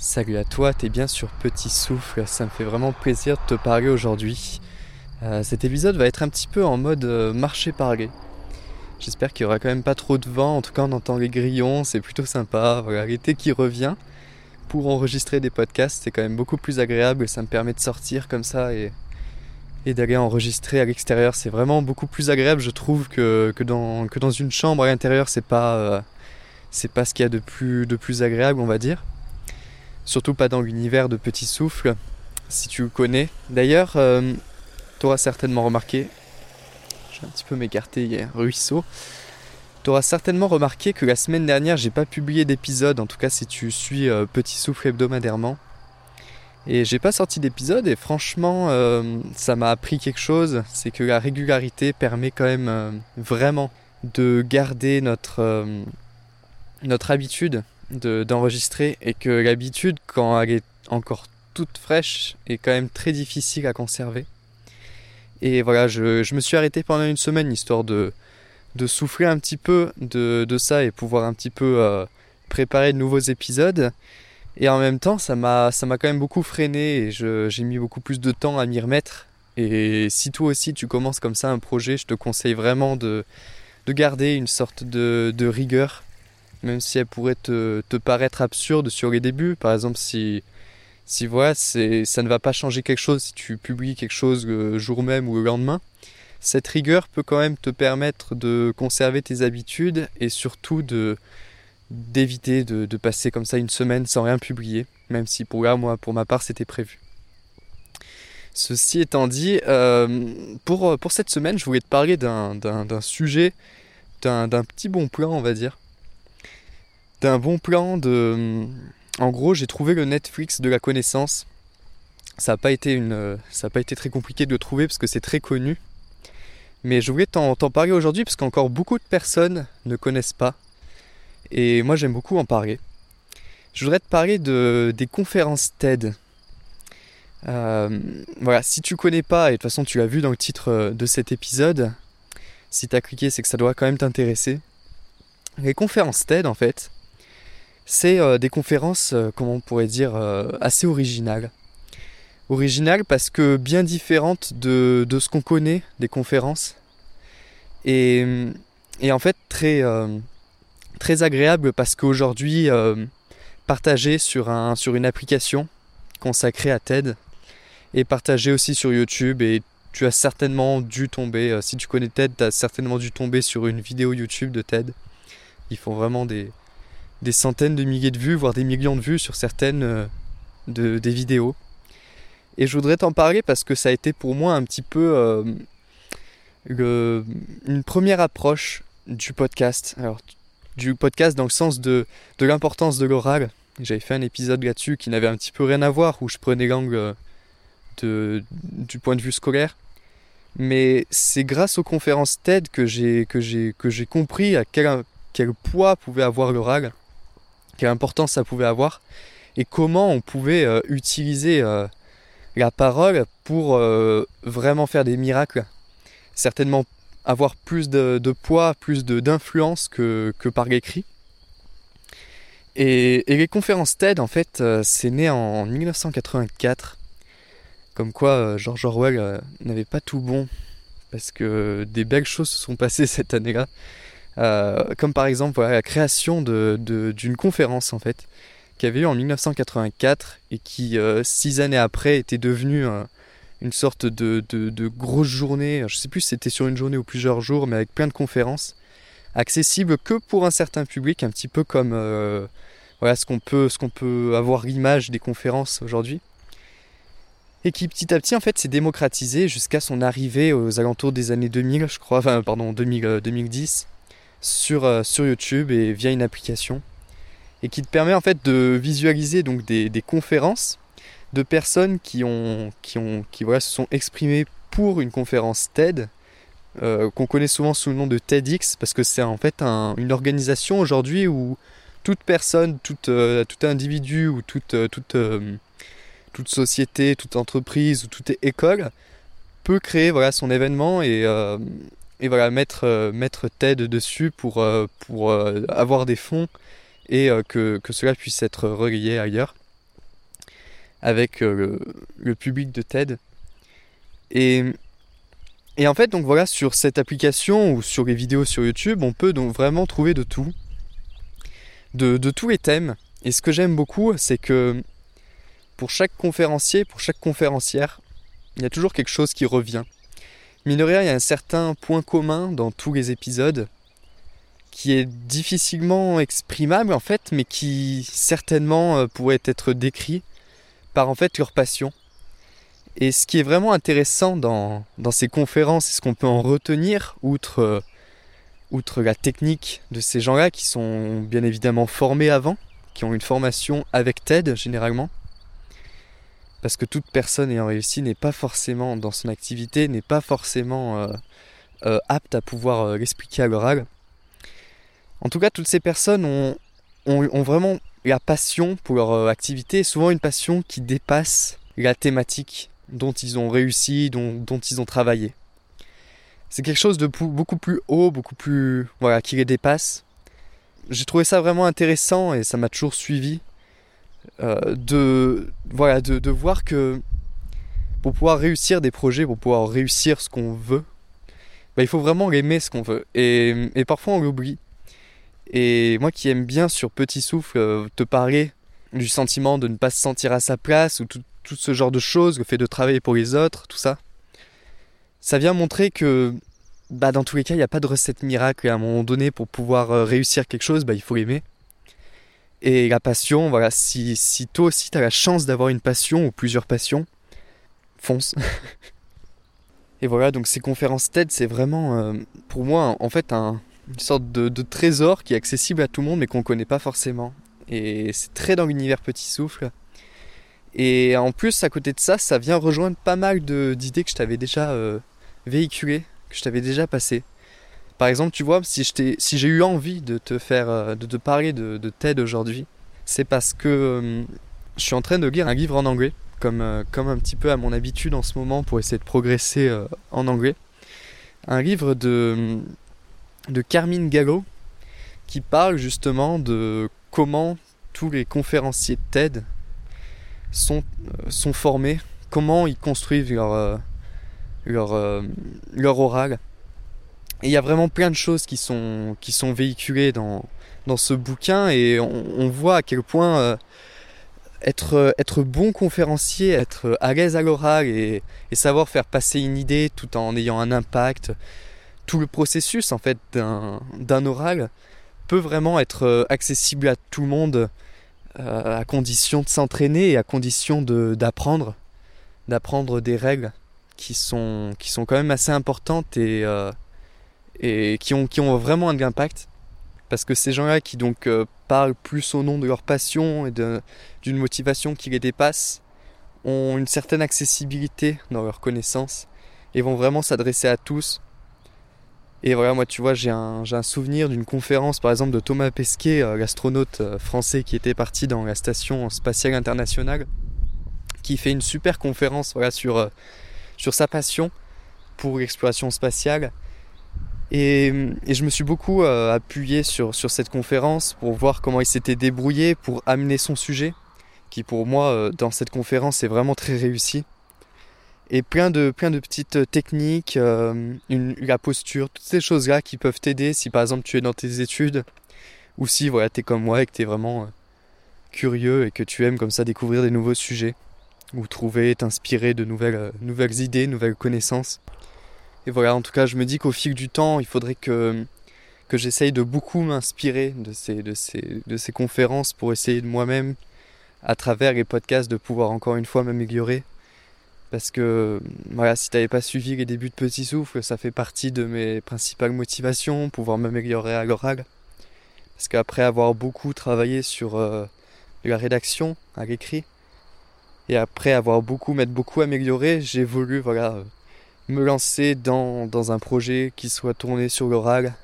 Salut à toi, t'es bien sur Petit Souffle, ça me fait vraiment plaisir de te parler aujourd'hui. Euh, cet épisode va être un petit peu en mode euh, marché-parler. J'espère qu'il y aura quand même pas trop de vent, en tout cas on entend les grillons, c'est plutôt sympa. Voilà, l'été qui revient pour enregistrer des podcasts, c'est quand même beaucoup plus agréable, ça me permet de sortir comme ça et, d'aller enregistrer à l'extérieur. C'est vraiment beaucoup plus agréable, je trouve, que, que, dans, que dans une chambre à l'intérieur, c'est pas, euh, c'est pas ce qu'il y a de plus, de plus agréable, on va dire surtout pas dans l'univers de Petit Souffle, si tu le connais. D'ailleurs, euh, tu auras certainement remarqué, je vais un petit peu un ruisseau. Tu auras certainement remarqué que la semaine dernière, j'ai pas publié d'épisode, en tout cas si tu suis euh, Petit Souffle hebdomadairement. Et j'ai pas sorti d'épisode et franchement, euh, ça m'a appris quelque chose, c'est que la régularité permet quand même vraiment de garder notre, notre habitude d'enregistrer et que l'habitude, quand elle est encore toute fraîche, est quand même très difficile à conserver. Et voilà, je, je me suis arrêté pendant une semaine histoire de, de souffler un petit peu de, de ça et pouvoir un petit peu euh, préparer de nouveaux épisodes. Et en même temps, ça m'a quand même beaucoup freiné et j'ai mis beaucoup plus de temps à m'y remettre. Et si toi aussi tu commences comme ça un projet, je te conseille vraiment de, de garder une sorte de, de rigueur même si elle pourrait te, paraître absurde sur les débuts. Par exemple, si, si voilà, ça ne va pas changer quelque chose si tu publies quelque chose le jour même ou le lendemain, cette rigueur peut quand même te permettre de conserver tes habitudes et surtout d'éviter de, passer comme ça une semaine sans rien publier, même si pour là, moi, pour ma part, c'était prévu. Ceci étant dit, euh, pour, pour cette semaine, je voulais te parler d'un, sujet, d'un, d'un petit bon plan, on va dire d'un bon plan de. En gros, j'ai trouvé le Netflix de la connaissance. Ça n'a pas été ça a pas été très compliqué de le trouver parce que c'est très connu. Mais je voulais t'en, parler aujourd'hui parce qu'encore beaucoup de personnes ne connaissent pas. Et moi, j'aime beaucoup en parler. Je voudrais te parler de, des conférences TED. Euh, voilà, si tu connais pas, et de toute façon tu l'as vu dans le titre de cet épisode, si tu as cliqué, c'est que ça doit quand même t'intéresser. Les conférences TED, en fait, c'est euh, des conférences, euh, comment on pourrait dire, euh, assez originales. Originales parce que bien différentes de, de ce qu'on connaît des conférences. Et, et en fait très, très agréable parce qu'aujourd'hui, partagé sur, un, sur une application consacrée à TED et partagé aussi sur YouTube et tu as certainement dû tomber, si tu connais TED, tu as certainement dû tomber sur une vidéo YouTube de TED. Ils font vraiment des, des centaines de milliers de vues, voire des millions de vues sur certaines euh, de, des vidéos. Et je voudrais t'en parler parce que ça a été pour moi un petit peu euh, une première approche du podcast. Alors, du podcast dans le sens de, de l'importance de l'oral. J'avais fait un épisode là-dessus qui n'avait un petit peu rien à voir, où je prenais l'angle euh, du point de vue scolaire. Mais c'est grâce aux conférences TED que j'ai compris à quel, quel poids pouvait avoir l'oral quelle importance ça pouvait avoir et comment on pouvait euh, utiliser euh, la parole pour euh, vraiment faire des miracles. Certainement avoir plus de, poids, plus d'influence que, que, par l'écrit. Et, les conférences TED, en fait, c'est né en 1984. Comme quoi, George Orwell n'avait pas tout bon. Parce que des belles choses se sont passées cette année-là. Euh, comme par exemple la création d'une conférence en fait, qui avait eu en 1984 et qui, euh, six années après, était devenue une sorte de, grosse journée, je sais plus si c'était sur une journée ou plusieurs jours, mais avec plein de conférences, accessibles que pour un certain public, un petit peu comme euh, voilà, ce qu'on peut, avoir l'image des conférences aujourd'hui. Et qui petit à petit en fait s'est démocratisé jusqu'à son arrivée aux alentours des années 2000, je crois, pardon, 2000, 2010, sur, euh, sur YouTube et via une application. Et qui te permet en fait de visualiser donc des, des conférences de personnes qui ont qui ont qui voilà se sont exprimées pour une conférence TED euh, qu'on connaît souvent sous le nom de TEDx parce que c'est en fait un, une organisation aujourd'hui où toute personne, toute, euh, tout individu ou toute, toute, toute société, toute entreprise ou toute école peut créer voilà, son événement et, et voilà mettre euh, mettre TED dessus pour euh, euh, avoir des fonds et que, cela puisse être relayé ailleurs. avec le, public de TED. Et, en fait, donc voilà, sur cette application ou sur les vidéos sur YouTube, on peut donc vraiment trouver de tout, de tous les thèmes. Et ce que j'aime beaucoup, c'est que pour chaque conférencier, pour chaque conférencière, il y a toujours quelque chose qui revient. Il y a un certain point commun dans tous les épisodes qui est difficilement exprimable en fait, mais qui certainement euh, pourrait être décrit par en fait leur passion. Et ce qui est vraiment intéressant dans, ces conférences, et ce qu'on peut en retenir, euh, outre la technique de ces gens-là qui sont bien évidemment formés avant, qui ont une formation avec TED généralement, parce que toute personne ayant réussi n'est pas forcément dans son activité, n'est pas forcément euh, euh, apte à pouvoir euh, l'expliquer à l'oral. En tout cas, toutes ces personnes ont, ont, vraiment la passion pour leur activité, souvent une passion qui dépasse la thématique dont ils ont réussi, dont, dont ils ont travaillé. C'est quelque chose de beaucoup plus haut, beaucoup plus... voilà, qui les dépasse. J'ai trouvé ça vraiment intéressant et ça m'a toujours suivi euh, de, voilà, de, voir que pour pouvoir réussir des projets, pour pouvoir réussir ce qu'on veut, bah, il faut vraiment aimer ce qu'on veut. Et, et parfois on l'oublie. Et moi qui aime bien sur Petit Souffle euh, te parler du sentiment de ne pas se sentir à sa place ou tout, tout, ce genre de choses, le fait de travailler pour les autres, tout ça, ça vient montrer que bah, dans tous les cas, il n'y a pas de recette miracle. Et à un moment donné, pour pouvoir euh, réussir quelque chose, bah, il faut l'aimer. Et la passion, voilà, si, si toi aussi tu as la chance d'avoir une passion ou plusieurs passions, fonce. et voilà, donc ces conférences TED, c'est vraiment euh, pour moi en fait un, une sorte de, trésor qui est accessible à tout le monde mais qu'on ne connaît pas forcément. Et c'est très dans l'univers Petit Souffle. Et en plus, à côté de ça, ça vient rejoindre pas mal d'idées que je t'avais déjà euh, véhiculées, que je t'avais déjà passées. Par exemple, tu vois, si, j'ai eu envie de te faire, euh, de te parler de, TED aujourd'hui, c'est parce que euh, je suis en train de lire un livre en anglais, comme, euh, comme un petit peu à mon habitude en ce moment pour essayer de progresser en anglais. Un livre de, de Carmine Gallo qui parle justement de comment tous les conférenciers de TED sont, sont formés, comment ils construisent leur, leur, leur oral il y a vraiment plein de choses qui sont, qui sont véhiculées dans, dans ce bouquin et on, voit à quel point euh, être, être bon conférencier, être à l'aise à l'oral et, savoir faire passer une idée tout en ayant un impact, tout le processus en fait d'un oral peut vraiment être euh, accessible à tout le monde euh, à condition de s'entraîner et à condition d'apprendre, d'apprendre des règles qui sont, qui sont quand même assez importantes et et qui ont, qui ont vraiment un impact. Parce que ces gens-là qui donc euh, parlent plus au nom de leur passion et d'une motivation qui les dépasse, ont une certaine accessibilité dans leurs connaissances et vont vraiment s'adresser à tous. Et voilà, moi tu vois, j'ai un, un, souvenir d'une conférence par exemple de Thomas Pesquet, euh, l'astronaute euh, français qui était parti dans la station spatiale internationale, qui fait une super conférence voilà, sur, sur sa passion pour l'exploration spatiale et, je me suis beaucoup euh, appuyé sur, sur cette conférence pour voir comment il s'était débrouillé pour amener son sujet, qui pour moi, euh, dans cette conférence, est vraiment très réussi. Et plein de, plein de petites techniques, euh, une, la posture, toutes ces choses-là qui peuvent t'aider si par exemple tu es dans tes études, ou si voilà, tu es comme moi et que tu es vraiment curieux et que tu aimes comme ça découvrir des nouveaux sujets, ou trouver, t'inspirer de nouvelles, nouvelles idées, nouvelles connaissances. Et voilà, en tout cas, je me dis qu'au fil du temps, il faudrait que, que j'essaye de beaucoup m'inspirer de ces, de, ces, de ces conférences pour essayer de moi-même, à travers les podcasts, de pouvoir encore une fois m'améliorer. Parce que, voilà, si tu n'avais pas suivi les débuts de Petit Souffle, ça fait partie de mes principales motivations, pouvoir m'améliorer à l'oral. Parce qu'après avoir beaucoup travaillé sur euh, la rédaction, à l'écrit, et après avoir beaucoup, m'être beaucoup amélioré, j'ai voulu, voilà, me lancer dans, dans un projet qui soit tourné sur l'oral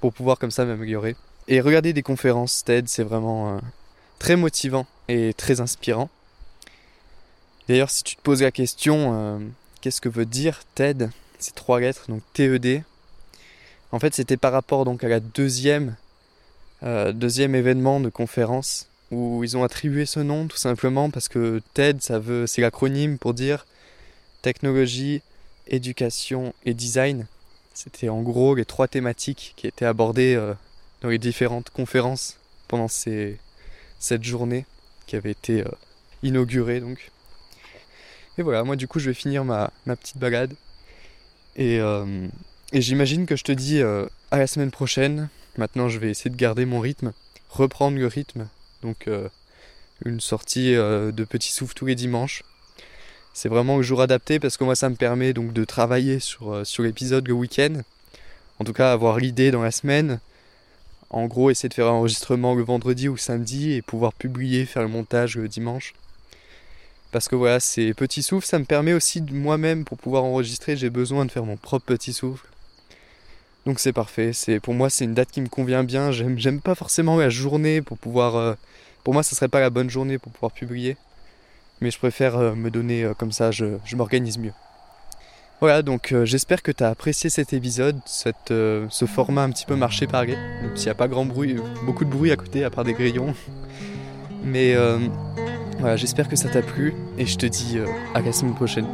pour pouvoir comme ça m'améliorer. Et regarder des conférences TED, c'est vraiment euh, très motivant et très inspirant. D'ailleurs, si tu te poses la question, euh, qu'est-ce que veut dire TED? C'est trois lettres, donc TED. En fait, c'était par rapport donc à la deuxième, euh, deuxième événement de conférence où ils ont attribué ce nom tout simplement parce que TED, ça veut, c'est l'acronyme pour dire technologie, éducation et design. C'était en gros les trois thématiques qui étaient abordées euh, dans les différentes conférences pendant cette journée qui avait été euh, inaugurée donc. Et voilà, moi du coup je vais finir ma, petite balade. Et, euh, et j'imagine que je te dis à la semaine prochaine. Maintenant je vais essayer de garder mon rythme, reprendre le rythme. Donc une sortie de petits souffles tous les dimanches c'est vraiment le jour adapté parce que moi ça me permet donc de travailler sur, euh, sur l'épisode le week-end. En tout cas avoir l'idée dans la semaine. En gros essayer de faire un enregistrement le vendredi ou samedi et pouvoir publier, faire le montage le dimanche. Parce que voilà, ces petits souffles, ça me permet aussi de moi-même pour pouvoir enregistrer, j'ai besoin de faire mon propre petit souffle. Donc c'est parfait, pour moi c'est une date qui me convient bien, j'aime j'aime pas forcément la journée pour pouvoir euh, pour moi ça serait pas la bonne journée pour pouvoir publier mais je préfère euh, me donner euh, comme ça, je, m'organise mieux. Voilà, donc euh, j'espère que tu as apprécié cet épisode, cette, ce format un petit peu marché par même s'il n'y a pas grand bruit, beaucoup de bruit à côté à part des grillons. Mais voilà, j'espère que ça t'a plu et je te dis à la semaine prochaine.